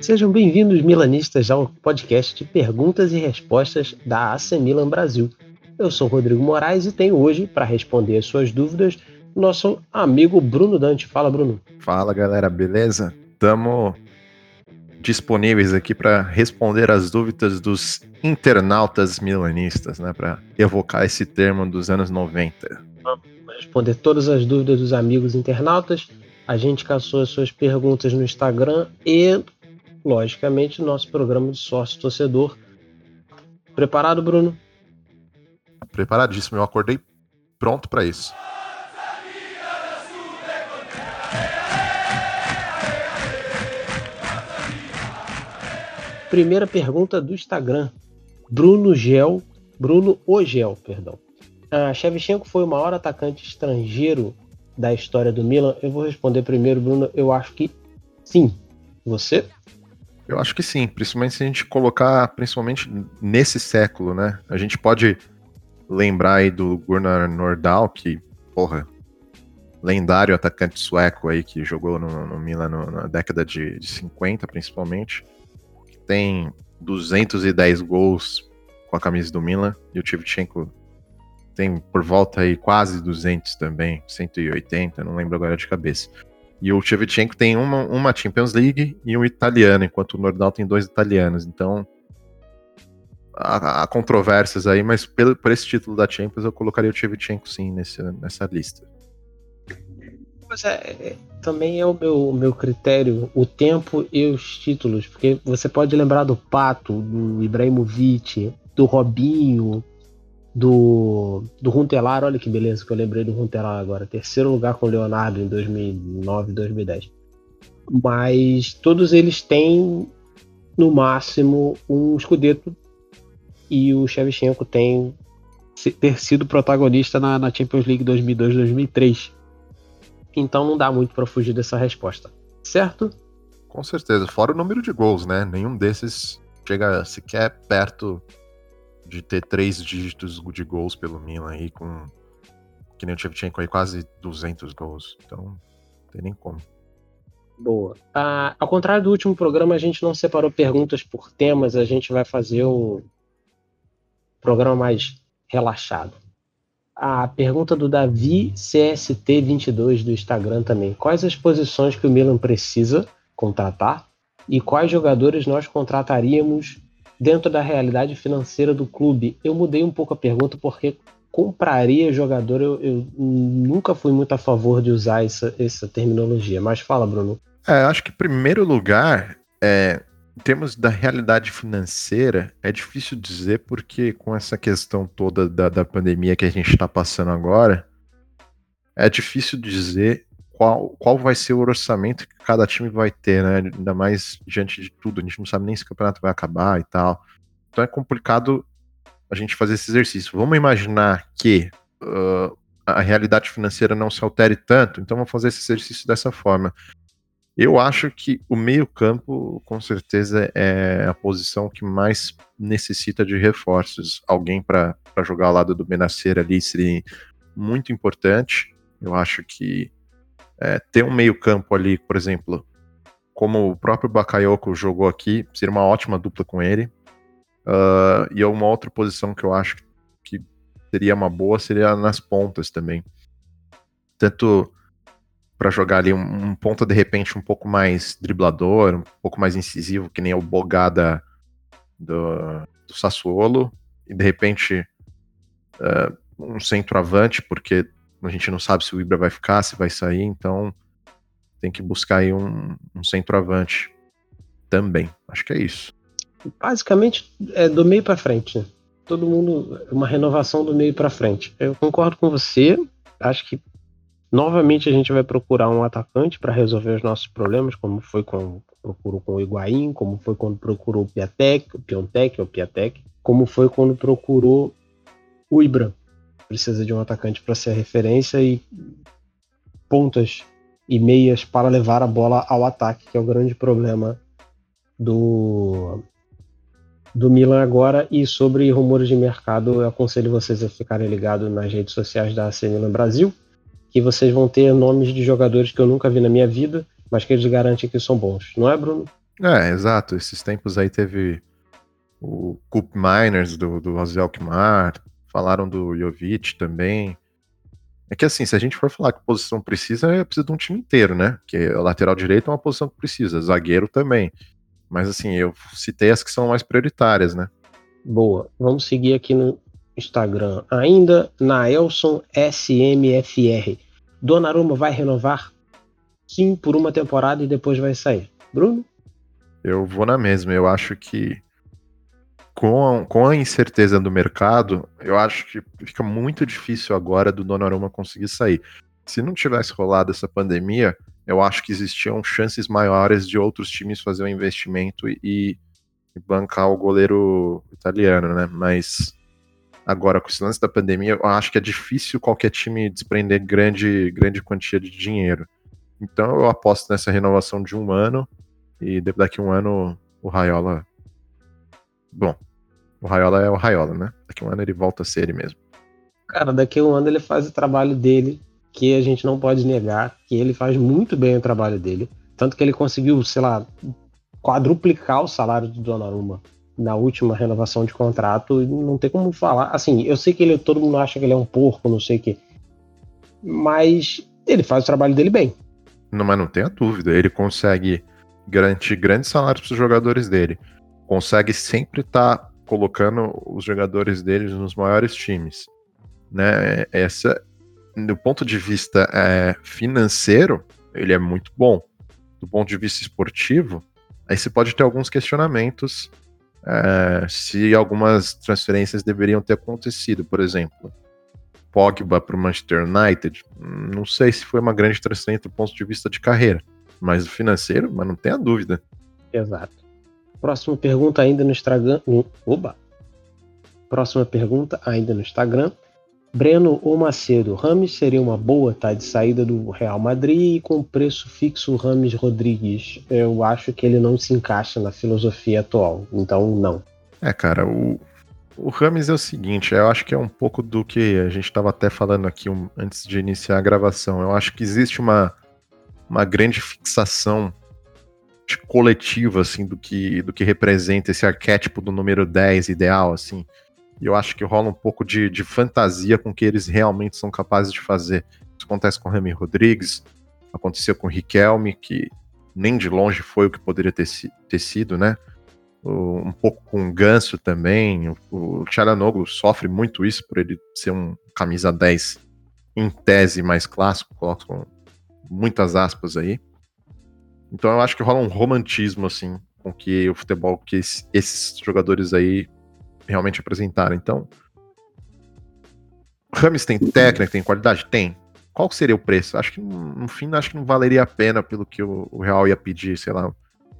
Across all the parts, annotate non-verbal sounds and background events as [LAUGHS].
Sejam bem-vindos, milanistas, ao podcast de perguntas e respostas da AC Milan Brasil. Eu sou Rodrigo Moraes e tenho hoje, para responder as suas dúvidas, nosso amigo Bruno Dante. Fala, Bruno. Fala, galera, beleza? Estamos disponíveis aqui para responder as dúvidas dos internautas milanistas, né? Para evocar esse termo dos anos 90. Vamos responder todas as dúvidas dos amigos internautas. A gente caçou as suas perguntas no Instagram e logicamente, nosso programa de sócio torcedor. Preparado, Bruno? Preparadíssimo, eu acordei pronto para isso. Primeira pergunta do Instagram. Bruno Gel, Bruno Ogel, perdão. A Shevchenko foi o maior atacante estrangeiro da história do Milan? Eu vou responder primeiro, Bruno. Eu acho que sim. Você? Eu acho que sim, principalmente se a gente colocar, principalmente nesse século, né? A gente pode lembrar aí do Gunnar Nordahl, que, porra, lendário atacante sueco aí que jogou no, no Milan no, na década de, de 50, principalmente. Tem 210 gols com a camisa do Milan, e o Tivchenko tem por volta aí quase 200 também, 180, não lembro agora de cabeça. E o Shevchenko tem uma, uma Champions League e um italiano, enquanto o Nordal tem dois italianos. Então, há, há controvérsias aí, mas pelo, por esse título da Champions eu colocaria o Shevchenko sim nesse, nessa lista. Mas é, é, também é o meu, meu critério, o tempo e os títulos, porque você pode lembrar do Pato, do Ibrahimovic, do Robinho, do, do Runtelar, olha que beleza que eu lembrei do Runtelar agora. Terceiro lugar com o Leonardo em 2009, 2010. Mas todos eles têm, no máximo, um escudeto. E o Shevchenko tem ter sido protagonista na, na Champions League 2002-2003. Então não dá muito para fugir dessa resposta. Certo? Com certeza. Fora o número de gols, né? Nenhum desses chega sequer perto de ter três dígitos de gols pelo Milan aí, com que nem o Shevchenko aí, quase 200 gols. Então, não tem nem como. Boa. Ah, ao contrário do último programa, a gente não separou perguntas por temas, a gente vai fazer um programa mais relaxado. A pergunta do Davi CST22 do Instagram também. Quais as posições que o Milan precisa contratar e quais jogadores nós contrataríamos dentro da realidade financeira do clube. Eu mudei um pouco a pergunta porque compraria jogador, eu, eu nunca fui muito a favor de usar essa, essa terminologia. Mas fala, Bruno. É, acho que em primeiro lugar, é, em termos da realidade financeira, é difícil dizer porque com essa questão toda da, da pandemia que a gente está passando agora, é difícil dizer qual, qual vai ser o orçamento que cada time vai ter, né? Ainda mais diante de tudo. A gente não sabe nem se o campeonato vai acabar e tal. Então é complicado a gente fazer esse exercício. Vamos imaginar que uh, a realidade financeira não se altere tanto, então vamos fazer esse exercício dessa forma. Eu acho que o meio-campo, com certeza, é a posição que mais necessita de reforços. Alguém para jogar ao lado do Benacer ali seria muito importante. Eu acho que é, ter um meio-campo ali, por exemplo, como o próprio Bakayoko jogou aqui, seria uma ótima dupla com ele. Uh, e uma outra posição que eu acho que seria uma boa seria nas pontas também. Tanto para jogar ali um, um ponta de repente um pouco mais driblador, um pouco mais incisivo, que nem o Bogada do, do Sassuolo, e de repente uh, um centroavante, porque a gente não sabe se o Ibra vai ficar, se vai sair, então tem que buscar aí um, um centroavante também. Acho que é isso. Basicamente é do meio para frente. Né? Todo mundo uma renovação do meio para frente. Eu concordo com você. Acho que novamente a gente vai procurar um atacante para resolver os nossos problemas, como foi quando procurou com o Higuaín, como foi quando procurou o Piatek, o Piontek, o Piatek, como foi quando procurou o Ibra precisa de um atacante para ser a referência e pontas e meias para levar a bola ao ataque, que é o grande problema do do Milan agora e sobre rumores de mercado, eu aconselho vocês a ficarem ligados nas redes sociais da AC Milan Brasil, que vocês vão ter nomes de jogadores que eu nunca vi na minha vida mas que eles garantem que são bons, não é, Bruno? É, exato. Esses tempos aí teve o Cup Miners do, do Ozzy Alkmaar, falaram do Jovic também. É que assim, se a gente for falar que posição precisa, é precisa de um time inteiro, né? Que a lateral direito é uma posição que precisa, zagueiro também. Mas assim, eu citei as que são mais prioritárias, né? Boa. Vamos seguir aqui no Instagram. Ainda na Elson SMFR. Donnarumma vai renovar? Sim, por uma temporada e depois vai sair. Bruno? Eu vou na mesma. Eu acho que com a, com a incerteza do mercado, eu acho que fica muito difícil agora do Donnarumma conseguir sair. Se não tivesse rolado essa pandemia, eu acho que existiam chances maiores de outros times fazer um investimento e, e bancar o goleiro italiano, né? Mas agora, com esse lance da pandemia, eu acho que é difícil qualquer time desprender grande, grande quantia de dinheiro. Então eu aposto nessa renovação de um ano e daqui a um ano o Raiola. Bom, o Raiola é o Raiola, né? Daqui a um ano ele volta a ser ele mesmo. Cara, daqui a um ano ele faz o trabalho dele, que a gente não pode negar, que ele faz muito bem o trabalho dele. Tanto que ele conseguiu, sei lá, quadruplicar o salário do Donnarumma na última renovação de contrato. Não tem como falar. Assim, eu sei que ele, todo mundo acha que ele é um porco, não sei o quê. Mas ele faz o trabalho dele bem. Não, mas não tenha dúvida. Ele consegue garantir grandes salários para os jogadores dele. Consegue sempre estar tá colocando os jogadores dele nos maiores times. Né? Essa, do ponto de vista é, financeiro, ele é muito bom. Do ponto de vista esportivo, aí você pode ter alguns questionamentos é, se algumas transferências deveriam ter acontecido. Por exemplo, Pogba para o Manchester United, não sei se foi uma grande transferência do ponto de vista de carreira. Mas o financeiro, mas não tenha dúvida. Exato. Próxima pergunta ainda no Instagram. Oba! Próxima pergunta ainda no Instagram. Breno ou Macedo, Rames seria uma boa tá de saída do Real Madrid e com preço fixo Rames Rodrigues. Eu acho que ele não se encaixa na filosofia atual, então não. É, cara, o, o Rames é o seguinte, eu acho que é um pouco do que a gente estava até falando aqui um, antes de iniciar a gravação. Eu acho que existe uma uma grande fixação coletiva, assim, do que, do que representa esse arquétipo do número 10 ideal, assim. E eu acho que rola um pouco de, de fantasia com o que eles realmente são capazes de fazer. Isso acontece com o Remy Rodrigues, aconteceu com o Riquelme, que nem de longe foi o que poderia ter, ter sido, né? Um pouco com o Ganso também. O, o Tcharanoglu sofre muito isso por ele ser um camisa 10 em tese mais clássico, coloco muitas aspas aí. Então eu acho que rola um romantismo, assim, com que o futebol que esses jogadores aí realmente apresentaram. Então, Rames tem técnica, tem qualidade? Tem. Qual seria o preço? Acho que no fim acho que não valeria a pena pelo que o, Real ia pedir, sei lá,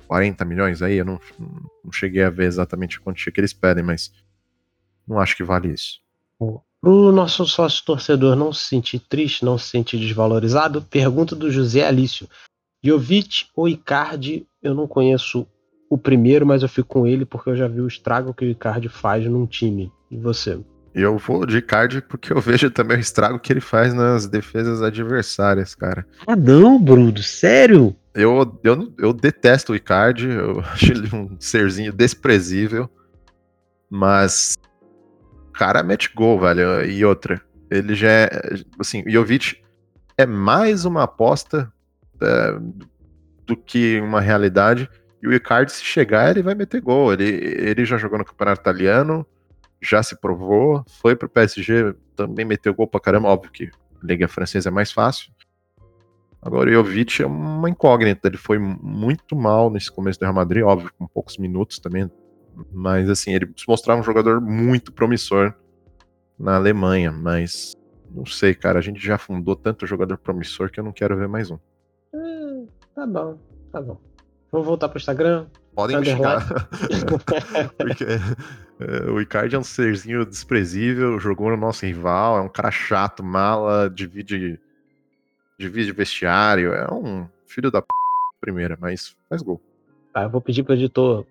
40 milhões aí. Eu não, não cheguei a ver exatamente quanto que eles pedem, mas não acho que vale isso. Para o nosso sócio torcedor não se sentir triste, não se sentir desvalorizado, pergunta do José Alício. Jovic ou Icardi, eu não conheço o primeiro, mas eu fico com ele porque eu já vi o estrago que o Icardi faz num time. E você? Eu vou de Icardi porque eu [LAUGHS] vejo também o estrago que ele faz nas defesas adversárias, cara. Ah não, Bruno, sério? Eu, eu, eu detesto o Icardi, eu [LAUGHS] acho ele um serzinho desprezível, mas cara mete gol, velho. E outra, ele já é. Assim, o Jovic é mais uma aposta é, do que uma realidade. E o Icardi, se chegar, ele vai meter gol. Ele, ele já jogou no Campeonato Italiano, já se provou, foi pro PSG, também meteu gol pra caramba. Óbvio que a Liga Francesa é mais fácil. Agora o Jovic é uma incógnita, ele foi muito mal nesse começo do Real Madrid, óbvio, com poucos minutos também, mas assim, ele se mostrava um jogador muito promissor na Alemanha, mas não sei, cara, a gente já fundou tanto jogador promissor que eu não quero ver mais um. Tá bom, tá bom. Vamos voltar pro Instagram. Podem me xingar. [LAUGHS] Porque é, o Icardi é um serzinho desprezível, jogou no nosso rival, é um cara chato, mala, divide, divide vestiário, é um filho da p... primeira, mas faz gol. Tá, eu vou pedir pro editor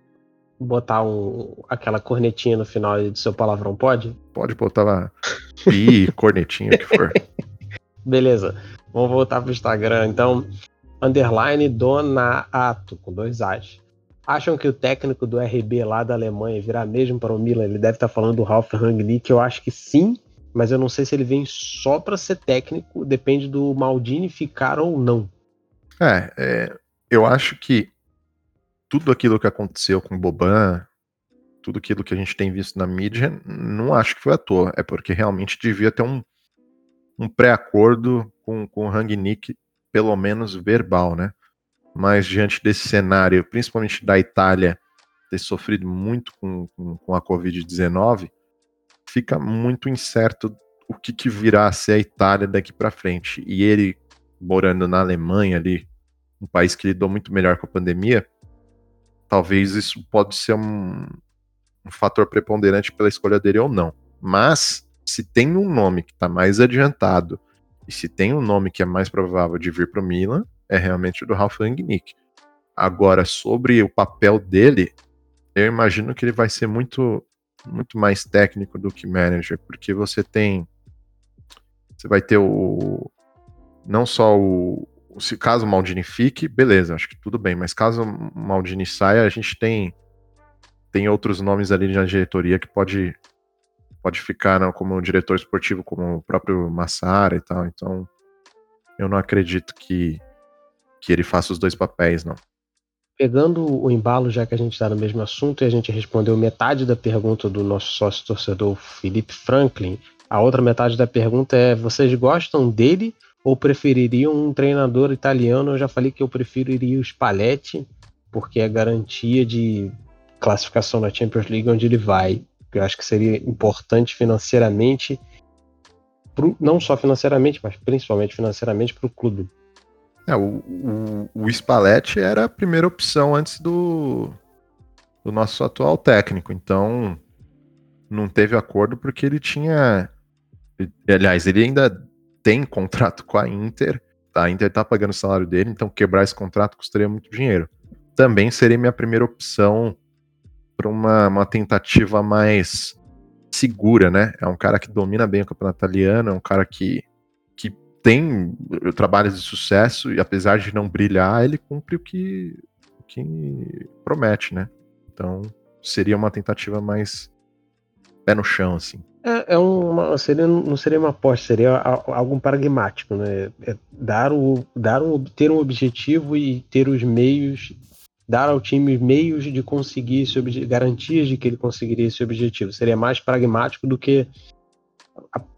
botar um, aquela cornetinha no final do seu palavrão, pode? Pode botar lá. Pi, cornetinha, o que for. [LAUGHS] Beleza. Vamos voltar pro Instagram. Então, underline Donato, com dois As. Acham que o técnico do RB lá da Alemanha virá mesmo para o Milan? Ele deve estar falando do Ralf Rangnick, eu acho que sim, mas eu não sei se ele vem só para ser técnico, depende do Maldini ficar ou não. É, é, eu acho que tudo aquilo que aconteceu com o Boban, tudo aquilo que a gente tem visto na mídia, não acho que foi à toa. É porque realmente devia ter um, um pré-acordo com, com o Rangnick, pelo menos verbal, né? Mas diante desse cenário, principalmente da Itália ter sofrido muito com, com, com a Covid-19, fica muito incerto o que, que virá a ser a Itália daqui para frente. E ele, morando na Alemanha ali, um país que lidou muito melhor com a pandemia, talvez isso pode ser um, um fator preponderante pela escolha dele ou não. Mas, se tem um nome que está mais adiantado e se tem um nome que é mais provável de vir para o Milan, é realmente o do Ralf Rangnick. Agora, sobre o papel dele, eu imagino que ele vai ser muito, muito mais técnico do que manager, porque você tem. Você vai ter o. Não só o. Se caso o Maldini fique, beleza, acho que tudo bem, mas caso o Maldini saia, a gente tem tem outros nomes ali na diretoria que pode pode ficar não, como diretor esportivo, como o próprio Massara e tal. Então, eu não acredito que, que ele faça os dois papéis, não. Pegando o embalo, já que a gente está no mesmo assunto e a gente respondeu metade da pergunta do nosso sócio torcedor Felipe Franklin, a outra metade da pergunta é: vocês gostam dele ou prefeririam um treinador italiano? Eu já falei que eu preferiria o Spalletti, porque é garantia de classificação na Champions League onde ele vai. Eu acho que seria importante financeiramente, pro, não só financeiramente, mas principalmente financeiramente para o clube. É, o, o, o Spalletti era a primeira opção antes do, do nosso atual técnico, então não teve acordo porque ele tinha. Aliás, ele ainda tem contrato com a Inter, a Inter tá pagando o salário dele, então quebrar esse contrato custaria muito dinheiro. Também seria minha primeira opção para uma, uma tentativa mais segura, né? É um cara que domina bem o campeonato italiano, é um cara que, que tem trabalhos de sucesso e apesar de não brilhar, ele cumpre o que, o que promete, né? Então seria uma tentativa mais pé no chão, assim. É, é uma, seria, não seria uma aposta, seria algo pragmático, né? É dar o, dar um, ter um objetivo e ter os meios dar ao time meios de conseguir esse garantias de que ele conseguiria esse objetivo. Seria mais pragmático do que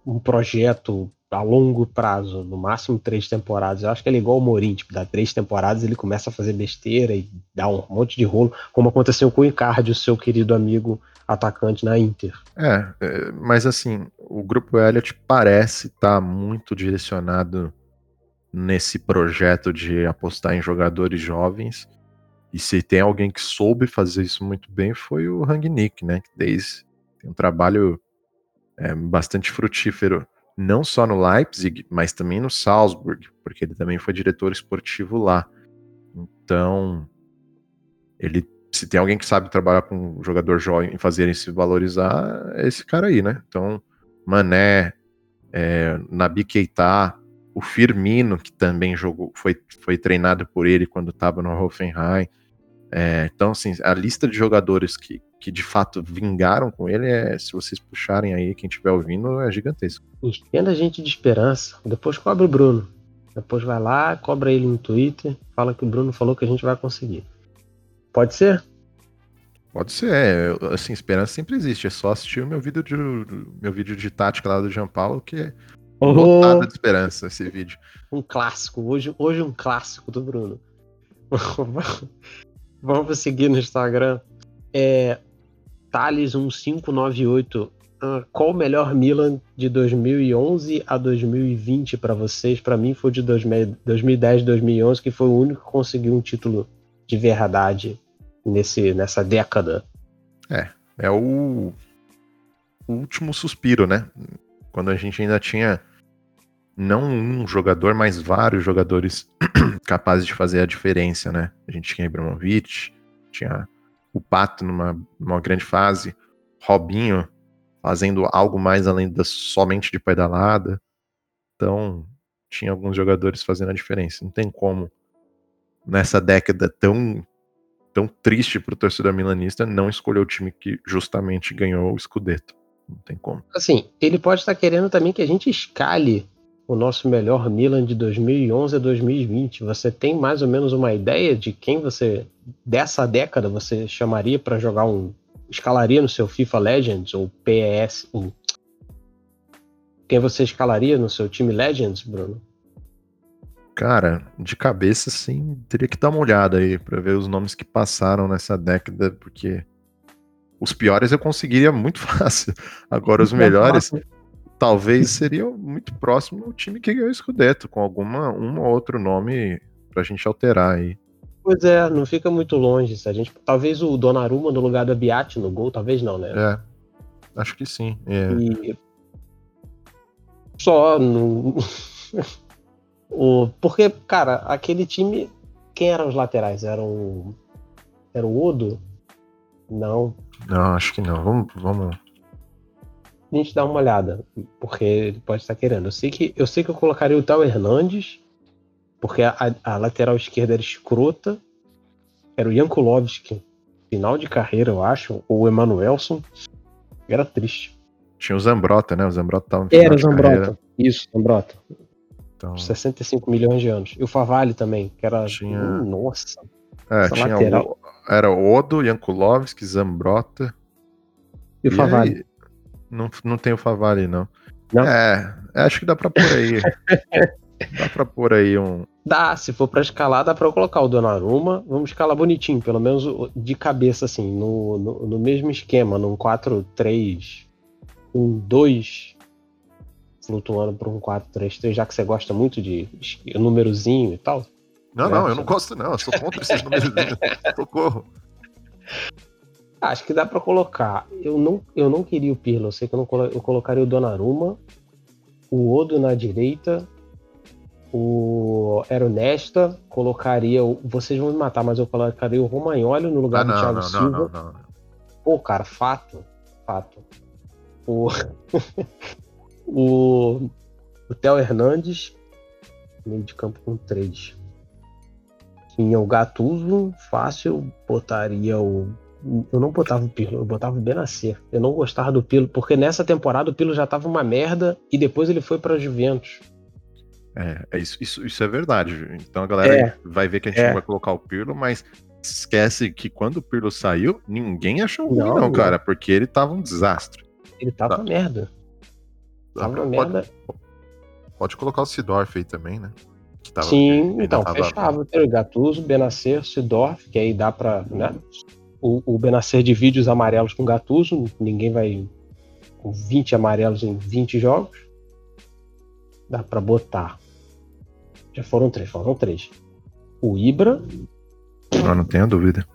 um projeto a longo prazo, no máximo três temporadas. Eu acho que ele é igual o Morim, tipo, dá três temporadas ele começa a fazer besteira e dá um monte de rolo, como aconteceu com o Icardi, o seu querido amigo atacante na Inter. É, é mas assim, o grupo Elliott parece estar tá muito direcionado nesse projeto de apostar em jogadores jovens e se tem alguém que soube fazer isso muito bem foi o Rangnick, né? Que desde tem um trabalho é, bastante frutífero, não só no Leipzig, mas também no Salzburg, porque ele também foi diretor esportivo lá. Então, ele se tem alguém que sabe trabalhar com um jogador jovem e fazer ele se valorizar, é esse cara aí, né? Então, Mané, é, Nabi Keita, o Firmino, que também jogou, foi, foi treinado por ele quando estava no Hoffenheim. É, então, assim, a lista de jogadores que, que de fato vingaram com ele, é, se vocês puxarem aí, quem estiver ouvindo, é gigantesco. Enchendo a gente de esperança. Depois cobra o Bruno. Depois vai lá, cobra ele no Twitter, fala que o Bruno falou que a gente vai conseguir. Pode ser? Pode ser, é, assim, esperança sempre existe. É só assistir o meu vídeo de, meu vídeo de tática lá do Jean Paulo, que é oh. lotado de esperança esse vídeo. Um clássico, hoje, hoje um clássico do Bruno. [LAUGHS] [LAUGHS] Vamos seguir no Instagram. É, Thales1598. Ah, qual o melhor Milan de 2011 a 2020 para vocês? Para mim foi de 2010 2011, que foi o único que conseguiu um título de verdade nesse, nessa década. É, é o, o último suspiro, né? Quando a gente ainda tinha não um jogador, mas vários jogadores [CLEARS THROAT] capazes de fazer a diferença, né? A gente tinha Ibrahimovic, tinha o Pato numa, numa grande fase, Robinho fazendo algo mais além da somente de pedalada. Então, tinha alguns jogadores fazendo a diferença. Não tem como nessa década tão tão triste pro torcedor milanista não escolher o time que justamente ganhou o Scudetto. Não tem como. Assim, ele pode estar querendo também que a gente escale o nosso melhor Milan de 2011 a 2020. Você tem mais ou menos uma ideia de quem você dessa década você chamaria para jogar um escalaria no seu FIFA Legends ou PES? Ou... Quem você escalaria no seu time Legends, Bruno? Cara, de cabeça, sim, teria que dar uma olhada aí para ver os nomes que passaram nessa década, porque os piores eu conseguiria muito [LAUGHS] fácil. Agora, os melhores, talvez seriam muito próximo ao time que ganhou o Scudetto, com alguma um ou outro nome pra gente alterar aí. Pois é, não fica muito longe. Se a gente, talvez o Donnarumma no lugar da Biati no gol, talvez não, né? É, acho que sim. É. E... Só no... [LAUGHS] O, porque, cara, aquele time. Quem eram os laterais? Era o. Era o Odo? Não. Não, acho que não. Vamos. vamos... A gente dá uma olhada, porque ele pode estar querendo. Eu sei que eu, sei que eu colocaria o Tal Hernandes, porque a, a lateral esquerda era escrota. Era o Jankulovski, final de carreira, eu acho, ou o Emanuelson. Era triste. Tinha o Zambrota, né? O Zambrota tava no final Era o Zambrota. Carreira. Isso, Zambrota. Então... 65 milhões de anos. E o Favale também, que era. Tinha... Hum, nossa. É, tinha lateral. O... Era Odo, Jankulovski, Zambrota. E o Favale? Não, não tem o Favale, não. não. É, acho que dá pra pôr aí. [LAUGHS] dá pra pôr aí um. Dá, se for pra escalar, dá pra eu colocar o Donnarumma. Vamos escalar bonitinho, pelo menos de cabeça, assim, no, no, no mesmo esquema, num 4-3, um 2 flutuando para um 4-3-3, já que você gosta muito de númerozinho e tal? Não, não, eu não gosto não, eu sou contra esses números. [LAUGHS] Socorro. Acho que dá para colocar. Eu não, eu não queria o Pirlo, eu sei que eu, não, eu colocaria o Donnarumma, o Odo na direita, o Nesta, colocaria. O, vocês vão me matar, mas eu colocaria o Romagnoli no lugar ah, do Thiago não, Silva. Não, não, não, Pô, cara, fato. Fato. O... [LAUGHS] O, o Theo Hernandes, meio de campo com três. Tinha o Gatuso, fácil, botaria o. Eu não botava o Pirlo, eu botava o Benacer. Eu não gostava do Pirlo, porque nessa temporada o Pirlo já tava uma merda e depois ele foi para Juventus. É, é isso, isso, isso é verdade. Então a galera é, vai ver que a gente é. vai colocar o Pirlo, mas esquece que quando o Pirlo saiu, ninguém achou ruim, não, não, cara, porque ele tava um desastre. Ele tava tá. merda. Tava pode, merda. Pode colocar o Sidorf aí também, né? Tava, Sim, então, tava... fechava. Tem o Gattuso, Benacer, Sidorf, que aí dá pra. Né? O, o Benacer de vídeos amarelos com Gattuso, ninguém vai. Com 20 amarelos em 20 jogos. Dá pra botar. Já foram três, foram três. O Ibra. Não, não tenho dúvida.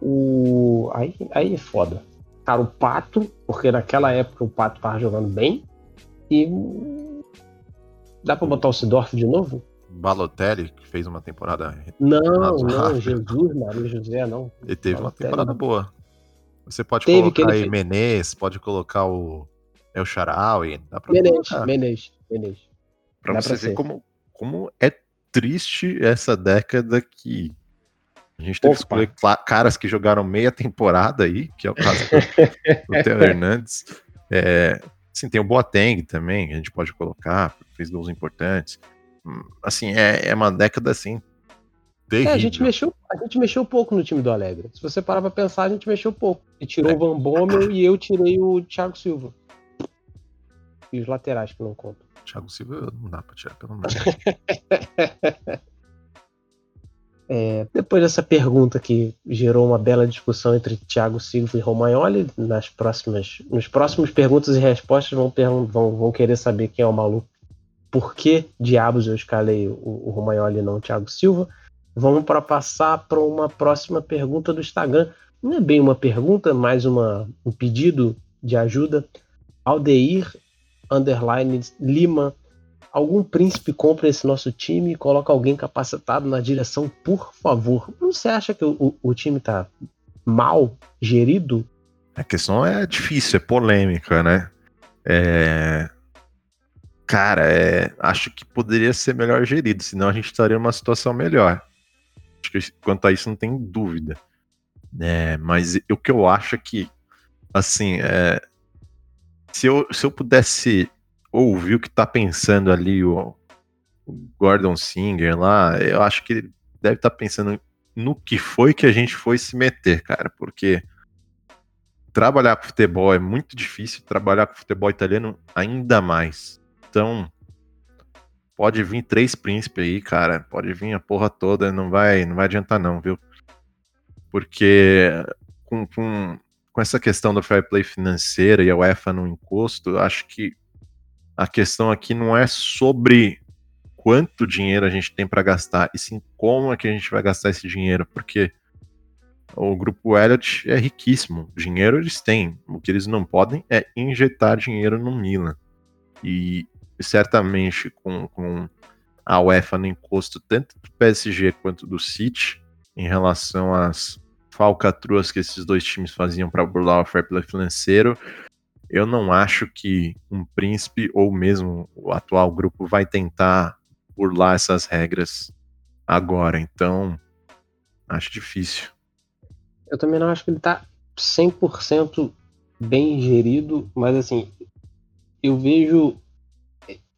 O. Aí, aí é foda. Cara, o Pato, porque naquela época o Pato tava jogando bem. E dá pra botar o Sidorf de novo? Balotelli, que fez uma temporada. Não, não, Jesus, Maria José, não. Ele teve Balotelli, uma temporada boa. Você pode teve colocar aí Menez, pode colocar o El Charaui. Dá pra Menez, Menez, Menez. Pra dá você pra ver como, como é triste essa década que a gente teve Opa. que escolher caras que jogaram meia temporada aí, que é o caso do, do Theo [LAUGHS] Hernandes. É, Assim, tem o Boateng também, que a gente pode colocar, fez gols importantes. Assim, é, é uma década assim. Terrível. É, a gente mexeu, a gente mexeu pouco no time do Alegre. Se você parar pra pensar, a gente mexeu pouco. E tirou é. o Van Bommel e eu tirei o Thiago Silva. E os laterais que não contam. Thiago Silva não dá pra tirar, pelo menos. [LAUGHS] É, depois dessa pergunta que gerou uma bela discussão entre Thiago Silva e Romagnoli, nas próximas, nos próximos perguntas e respostas vão, vão, vão querer saber quem é o maluco. Por que diabos eu escalei o, o Romagnoli e não o Thiago Silva? Vamos para passar para uma próxima pergunta do Instagram. Não é bem uma pergunta, mais uma, um pedido de ajuda. Aldeir underline Lima algum príncipe compra esse nosso time e coloca alguém capacitado na direção, por favor. Você acha que o, o time tá mal gerido? A questão é difícil, é polêmica, né? É... Cara, é... acho que poderia ser melhor gerido, senão a gente estaria numa situação melhor. Acho que quanto a isso não tem dúvida. É, mas o que eu acho é que, assim, é, se, eu, se eu pudesse ouvir o que tá pensando ali o, o Gordon Singer lá, eu acho que ele deve estar tá pensando no que foi que a gente foi se meter, cara, porque trabalhar com futebol é muito difícil, trabalhar com futebol italiano ainda mais. Então, pode vir três príncipes aí, cara, pode vir a porra toda, não vai, não vai adiantar não, viu? Porque com, com, com essa questão do fair play financeira e a UEFA no encosto, acho que a questão aqui não é sobre quanto dinheiro a gente tem para gastar, e sim como é que a gente vai gastar esse dinheiro, porque o grupo Elliott é riquíssimo, dinheiro eles têm, o que eles não podem é injetar dinheiro no Milan. E certamente com, com a UEFA no encosto tanto do PSG quanto do City em relação às falcatruas que esses dois times faziam para burlar o fair play financeiro, eu não acho que um príncipe ou mesmo o atual grupo vai tentar burlar essas regras agora. Então, acho difícil. Eu também não acho que ele tá 100% bem gerido, mas assim, eu vejo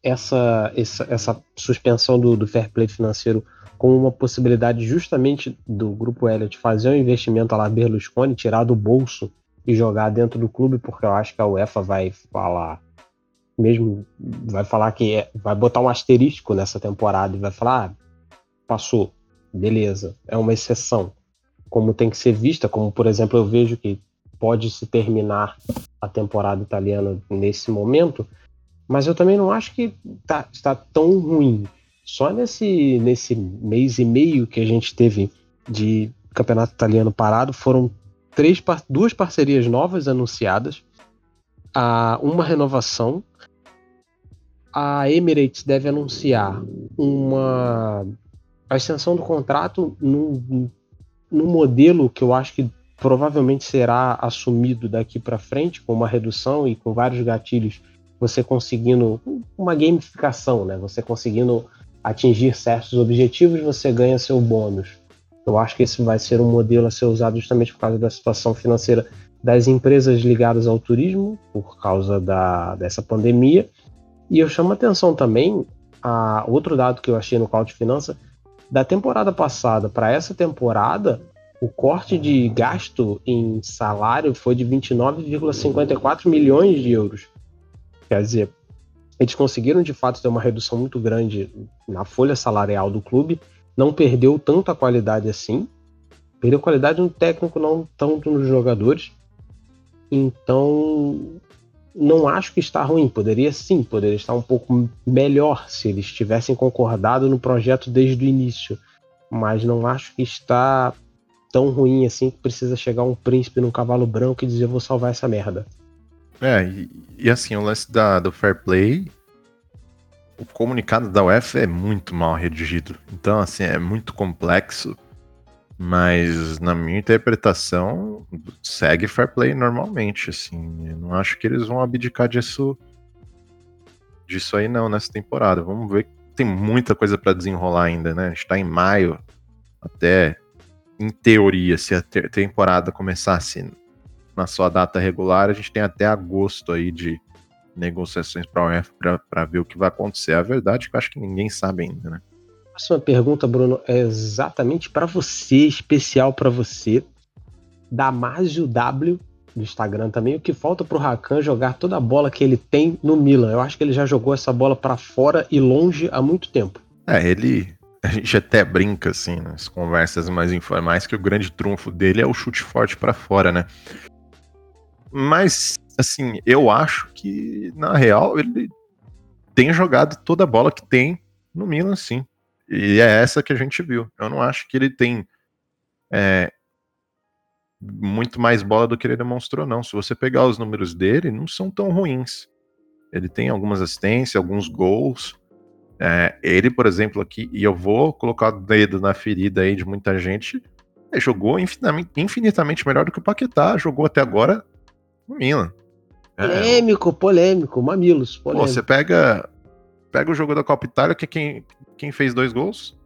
essa, essa, essa suspensão do, do, fair play financeiro como uma possibilidade justamente do grupo Elliott fazer um investimento a lá Berlusconi, tirar do bolso e jogar dentro do clube, porque eu acho que a UEFA vai falar mesmo vai falar que é, vai botar um asterisco nessa temporada e vai falar, ah, passou, beleza, é uma exceção, como tem que ser vista, como por exemplo eu vejo que pode se terminar a temporada italiana nesse momento, mas eu também não acho que tá, está tão ruim. Só nesse, nesse mês e meio que a gente teve de campeonato italiano parado foram três, duas parcerias novas anunciadas, a uma renovação a Emirates deve anunciar uma a extensão do contrato num, num modelo que eu acho que provavelmente será assumido daqui para frente, com uma redução e com vários gatilhos, você conseguindo uma gamificação, né? Você conseguindo atingir certos objetivos, você ganha seu bônus. Eu acho que esse vai ser um modelo a ser usado justamente por causa da situação financeira das empresas ligadas ao turismo, por causa da, dessa pandemia, e eu chamo atenção também a outro dado que eu achei no Cloud Finança, da temporada passada para essa temporada, o corte de gasto em salário foi de 29,54 milhões de euros. Quer dizer, eles conseguiram de fato ter uma redução muito grande na folha salarial do clube, não perdeu tanta qualidade assim, perdeu qualidade no técnico, não tanto nos jogadores. Então, não acho que está ruim. Poderia sim, poderia estar um pouco melhor se eles tivessem concordado no projeto desde o início. Mas não acho que está tão ruim assim que precisa chegar um príncipe num cavalo branco e dizer vou salvar essa merda. É, e, e assim, o lance da, do fair play, o comunicado da UEFA é muito mal redigido. Então, assim, é muito complexo. Mas na minha interpretação, segue fair play normalmente, assim. Eu não acho que eles vão abdicar disso disso aí não nessa temporada. Vamos ver. Tem muita coisa para desenrolar ainda, né? A gente tá em maio. Até em teoria, se a temporada começasse na sua data regular, a gente tem até agosto aí de negociações para a UEFA para ver o que vai acontecer. A verdade é que eu acho que ninguém sabe ainda, né? próxima pergunta, Bruno, é exatamente para você, especial para você, da Másio W do Instagram também. O que falta pro Rakan jogar toda a bola que ele tem no Milan? Eu acho que ele já jogou essa bola para fora e longe há muito tempo. É, ele. A gente até brinca, assim, nas conversas mais informais, que o grande trunfo dele é o chute forte para fora, né? Mas, assim, eu acho que, na real, ele tem jogado toda a bola que tem no Milan, sim. E é essa que a gente viu. Eu não acho que ele tem é, muito mais bola do que ele demonstrou, não. Se você pegar os números dele, não são tão ruins. Ele tem algumas assistências, alguns gols. É, ele, por exemplo, aqui, e eu vou colocar o dedo na ferida aí de muita gente, é, jogou infinitamente, infinitamente, melhor do que o Paquetá, jogou até agora Milan. É, polêmico, polêmico, mamilos. Polêmico. Pô, você pega, pega o jogo da Copa Itália, que quem, quem fez dois gols?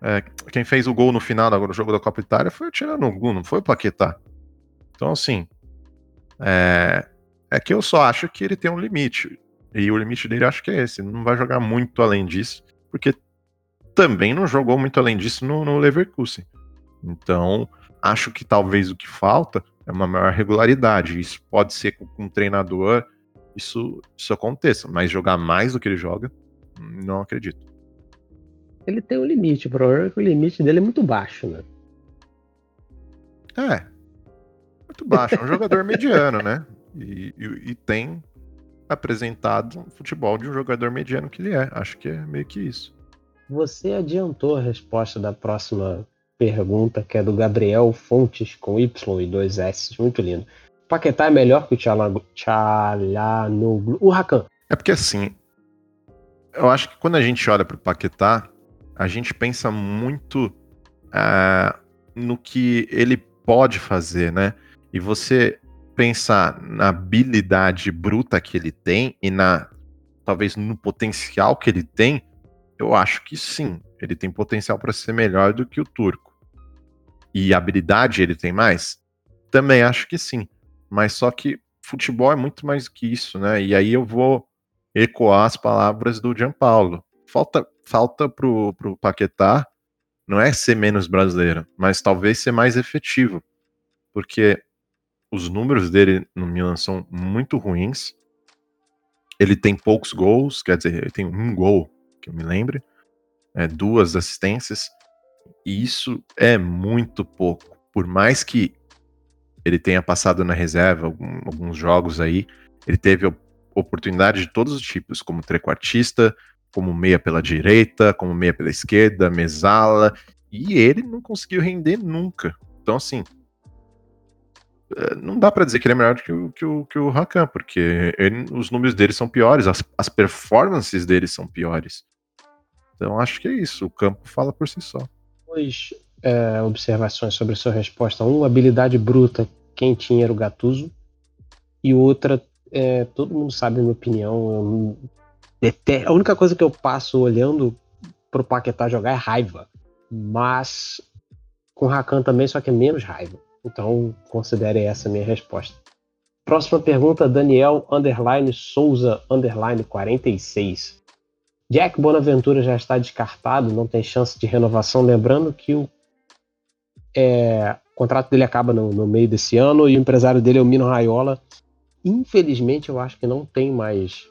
É, quem fez o gol no final do jogo da Copa Itália foi o Tiranoglu, não foi o Paquetá. Então, assim, é, é que eu só acho que ele tem um limite. E o limite dele acho que é esse. Não vai jogar muito além disso, porque também não jogou muito além disso no, no Leverkusen. Então, acho que talvez o que falta é uma maior regularidade. Isso pode ser com, um treinador, isso, isso aconteça, mas jogar mais do que ele joga, não acredito. Ele tem um limite, o problema é que o limite dele é muito baixo, né? É. Muito baixo. É um jogador [LAUGHS] mediano, né? E, e, e, tem apresentado o futebol de um jogador mediano que ele é. Acho que é meio que isso. Você adiantou a resposta da próxima pergunta, que é do Gabriel Fontes, com Y e dois S. Muito lindo. Paquetá é melhor que o Tchalanoglu. O Rakan. É porque assim, eu acho que quando a gente olha para o Paquetá, a gente pensa muito uh, no que ele pode fazer, né? E você pensar na habilidade bruta que ele tem e na talvez no potencial que ele tem, eu acho que sim, ele tem potencial para ser melhor do que o turco. E habilidade ele tem mais? Também acho que sim. Mas só que futebol é muito mais do que isso, né? E aí eu vou ecoar as palavras do Gianpaulo. Falta falta pro, pro Paquetá não é ser menos brasileiro, mas talvez ser mais efetivo. Porque os números dele no Milan são muito ruins. Ele tem poucos gols, quer dizer, ele tem um gol, que eu me lembre, é, duas assistências, e isso é muito pouco. Por mais que ele tenha passado na reserva alguns jogos aí, ele teve oportunidade de todos os tipos, como trequartista, como meia pela direita, como meia pela esquerda, mesala, e ele não conseguiu render nunca. Então, assim, é, não dá para dizer que ele é melhor que o, que o, que o Hakan, porque ele, os números dele são piores, as, as performances dele são piores. Então, acho que é isso, o campo fala por si só. Duas é, observações sobre a sua resposta. Um, habilidade bruta, quem tinha era o Gatuso. E outra, é, todo mundo sabe a minha opinião, a única coisa que eu passo olhando pro Paquetá jogar é raiva. Mas com o Rakan também, só que é menos raiva. Então considere essa minha resposta. Próxima pergunta, Daniel underline Souza underline 46. Jack Bonaventura já está descartado, não tem chance de renovação. Lembrando que o, é, o contrato dele acaba no, no, meio desse ano e o empresário dele é o Mino Raiola. Infelizmente, eu acho que não tem mais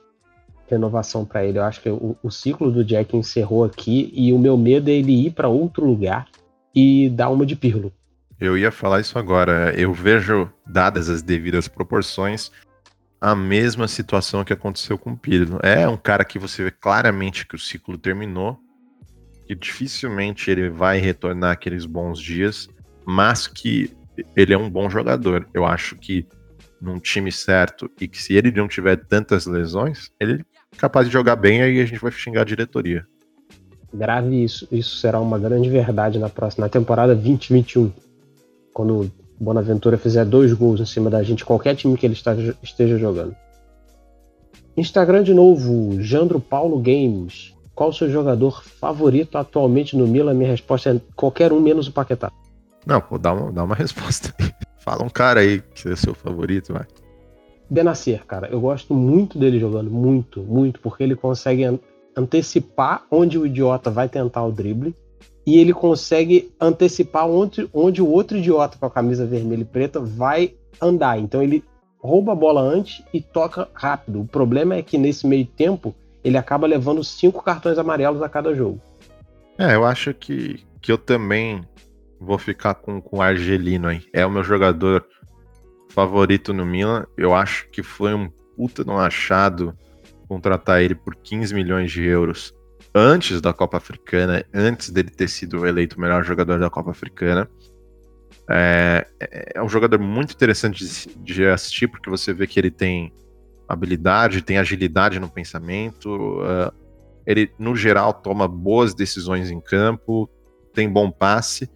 renovação para ele. Eu acho que o, o, ciclo do Jack encerrou aqui e o meu medo é ele ir para outro lugar e dar uma de Pirlo. Eu ia falar isso agora. Eu vejo, dadas as devidas proporções, a mesma situação que aconteceu com o Pirlo. É um cara que você vê claramente que o ciclo terminou, que dificilmente ele vai retornar aqueles bons dias, mas que ele é um bom jogador. Eu acho que num time certo e que se ele não tiver tantas lesões, ele capaz de jogar bem, aí a gente vai xingar a diretoria. Grave isso. Isso será uma grande verdade na próxima na temporada 2021. Quando Bonaventura fizer dois gols em cima da gente, qualquer time que ele esteja jogando. Instagram de novo, Jandro Paulo Games. Qual o seu jogador favorito atualmente no Milan? Minha resposta é qualquer um menos o Paquetá. Não, pô, dá uma, dá uma resposta. [LAUGHS] Fala um cara aí que é seu favorito, vai. Benacer, cara, eu gosto muito dele jogando, muito, muito, porque ele consegue antecipar onde o idiota vai tentar o drible e ele consegue antecipar onde, onde o outro idiota com a camisa vermelha e preta vai andar. Então ele rouba a bola antes e toca rápido. O problema é que nesse meio tempo ele acaba levando cinco cartões amarelos a cada jogo. É, eu acho que, que eu também vou ficar com, com o Argelino aí. É o meu jogador favorito no Milan. Eu acho que foi um puta no achado contratar ele por 15 milhões de euros antes da Copa Africana, antes dele ter sido eleito o melhor jogador da Copa Africana. É, é um jogador muito interessante de, de, assistir, porque você vê que ele tem habilidade, tem agilidade no pensamento, uh, ele, no geral, toma boas decisões em campo, tem bom passe,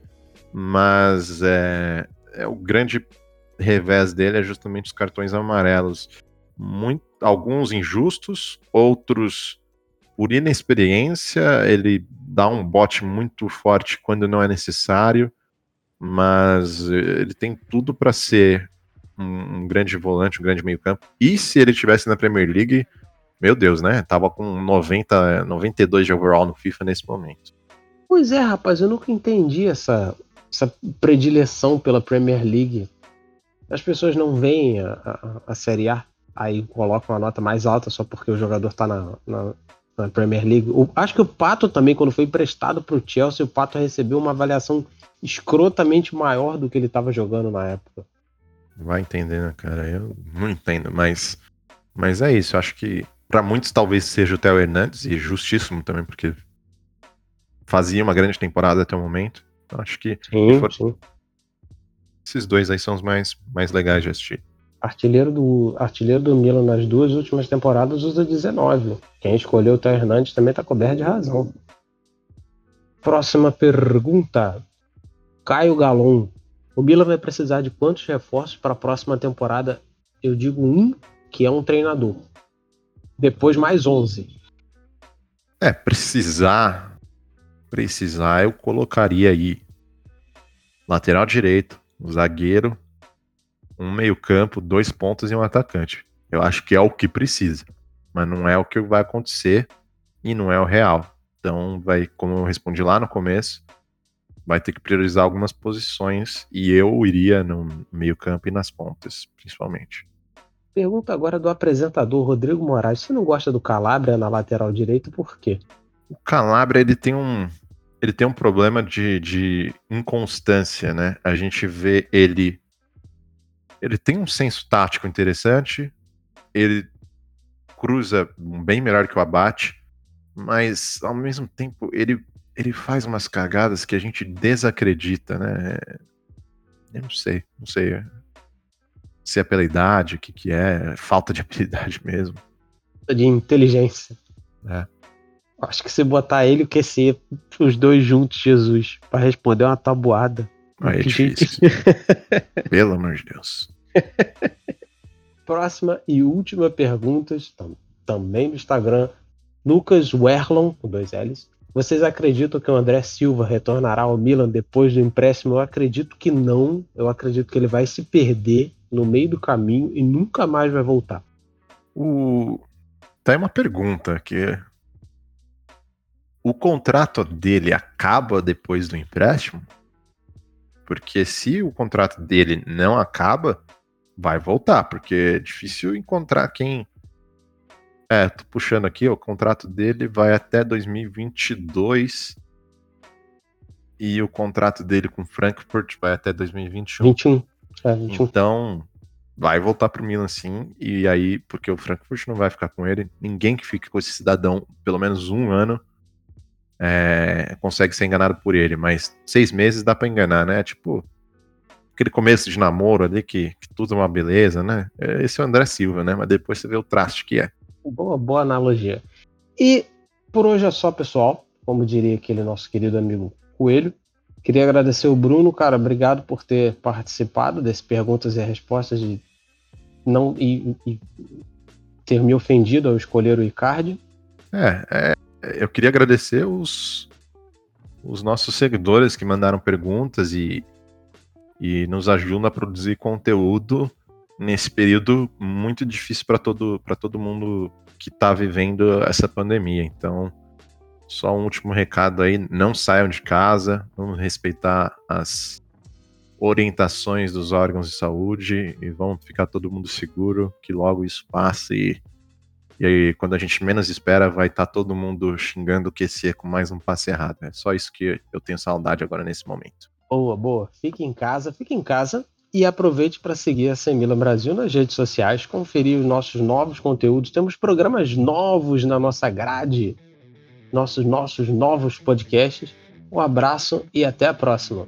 mas é, é o grande revés dele é justamente os cartões amarelos. Muito, alguns injustos, outros por inexperiência, ele dá um bote muito forte quando não é necessário, mas ele tem tudo para ser um, um, grande volante, um grande meio-campo. E se ele tivesse na Premier League, meu Deus, né? Tava com 90, 92 de overall no FIFA nesse momento. Pois é, rapaz, eu nunca entendi essa, essa predileção pela Premier League. As pessoas não veem a, a, a Série A, aí colocam a nota mais alta só porque o jogador tá na, na, na Premier League. O, acho que o Pato também, quando foi emprestado para o Chelsea, o Pato recebeu uma avaliação escrotamente maior do que ele estava jogando na época. Vai entender, né, cara? Eu não entendo, mas, mas é isso. Eu acho que para muitos talvez seja o Theo Hernandes, e justíssimo também, porque fazia uma grande temporada até o momento. Então acho que sim, for... esses dois aí são os mais, mais legais de assistir. Artilheiro do, artilheiro do Milan nas duas últimas temporadas usa 19. Quem escolheu o Theo Hernandes também está coberto de razão. Próxima pergunta. Caio Galon. O Milan vai precisar de quantos reforços para a próxima temporada? Eu digo um, que é um treinador. Depois mais 11. É, precisar. Precisar, eu colocaria aí. Lateral direito, zagueiro, um meio-campo, dois pontos e um atacante. Eu acho que é o que precisa. Mas não é o que vai acontecer e não é o real. Então, vai, como eu respondi lá no começo, vai ter que priorizar algumas posições e eu iria no meio-campo e nas pontas, principalmente. Pergunta agora do apresentador Rodrigo Moraes. Você não gosta do Calabria na lateral direita, por quê? O Calabria ele tem um ele tem um problema de, de inconstância, né? A gente vê ele ele tem um senso tático interessante, ele cruza bem melhor que o abate, mas ao mesmo tempo ele ele faz umas cagadas que a gente desacredita, né? Eu não sei, não sei se é pela idade, o que, que é, falta de habilidade [LAUGHS] mesmo. De inteligência. É. Acho que se botar ele e o QC, os dois juntos, Jesus, para responder uma tabuada. Aí é difícil. [LAUGHS] Pelo amor de Deus. [LAUGHS] Próxima e última pergunta, também no Instagram. Lucas Werlon, com dois L's. Vocês acreditam que o André Silva retornará ao Milan depois do empréstimo? Eu acredito que não. Eu acredito que ele vai se perder no meio do caminho e nunca mais vai voltar. O... Tá aí uma pergunta que o contrato dele acaba depois do empréstimo? Porque se o contrato dele não acaba, vai voltar, porque é difícil encontrar quem é, tô puxando aqui, o contrato dele vai até 2022 e o contrato dele com Frankfurt vai até 2021. 21. É, 21. Então, vai voltar pro Milan sim, e aí, porque o Frankfurt não vai ficar com ele, ninguém que fique com esse cidadão pelo menos um ano é, consegue ser enganado por ele, mas seis meses dá para enganar, né? Tipo, aquele começo de namoro ali que, que, tudo é uma beleza, né? Esse é o André Silva, né? Mas depois você vê o traste que é. Boa, boa analogia. E por hoje é só, pessoal. Como diria aquele nosso querido amigo Coelho. Queria agradecer o Bruno, cara. Obrigado por ter participado desse perguntas e respostas de não e, e ter me ofendido ao escolher o Icardi. É, é, eu queria agradecer os, os nossos seguidores que mandaram perguntas e, e nos ajudam a produzir conteúdo nesse período muito difícil para todo, todo mundo que está vivendo essa pandemia. Então, só um último recado aí: não saiam de casa, vamos respeitar as orientações dos órgãos de saúde e vamos ficar todo mundo seguro, que logo isso passe e, e aí, quando a gente menos espera, vai estar tá todo mundo xingando o QC com mais um passe errado. É só isso que eu tenho saudade agora nesse momento. Boa, boa. Fique em casa, fique em casa e aproveite para seguir a Semila Brasil nas redes sociais, conferir os nossos novos conteúdos. Temos programas novos na nossa grade, nossos nossos novos podcasts. Um abraço e até a próxima.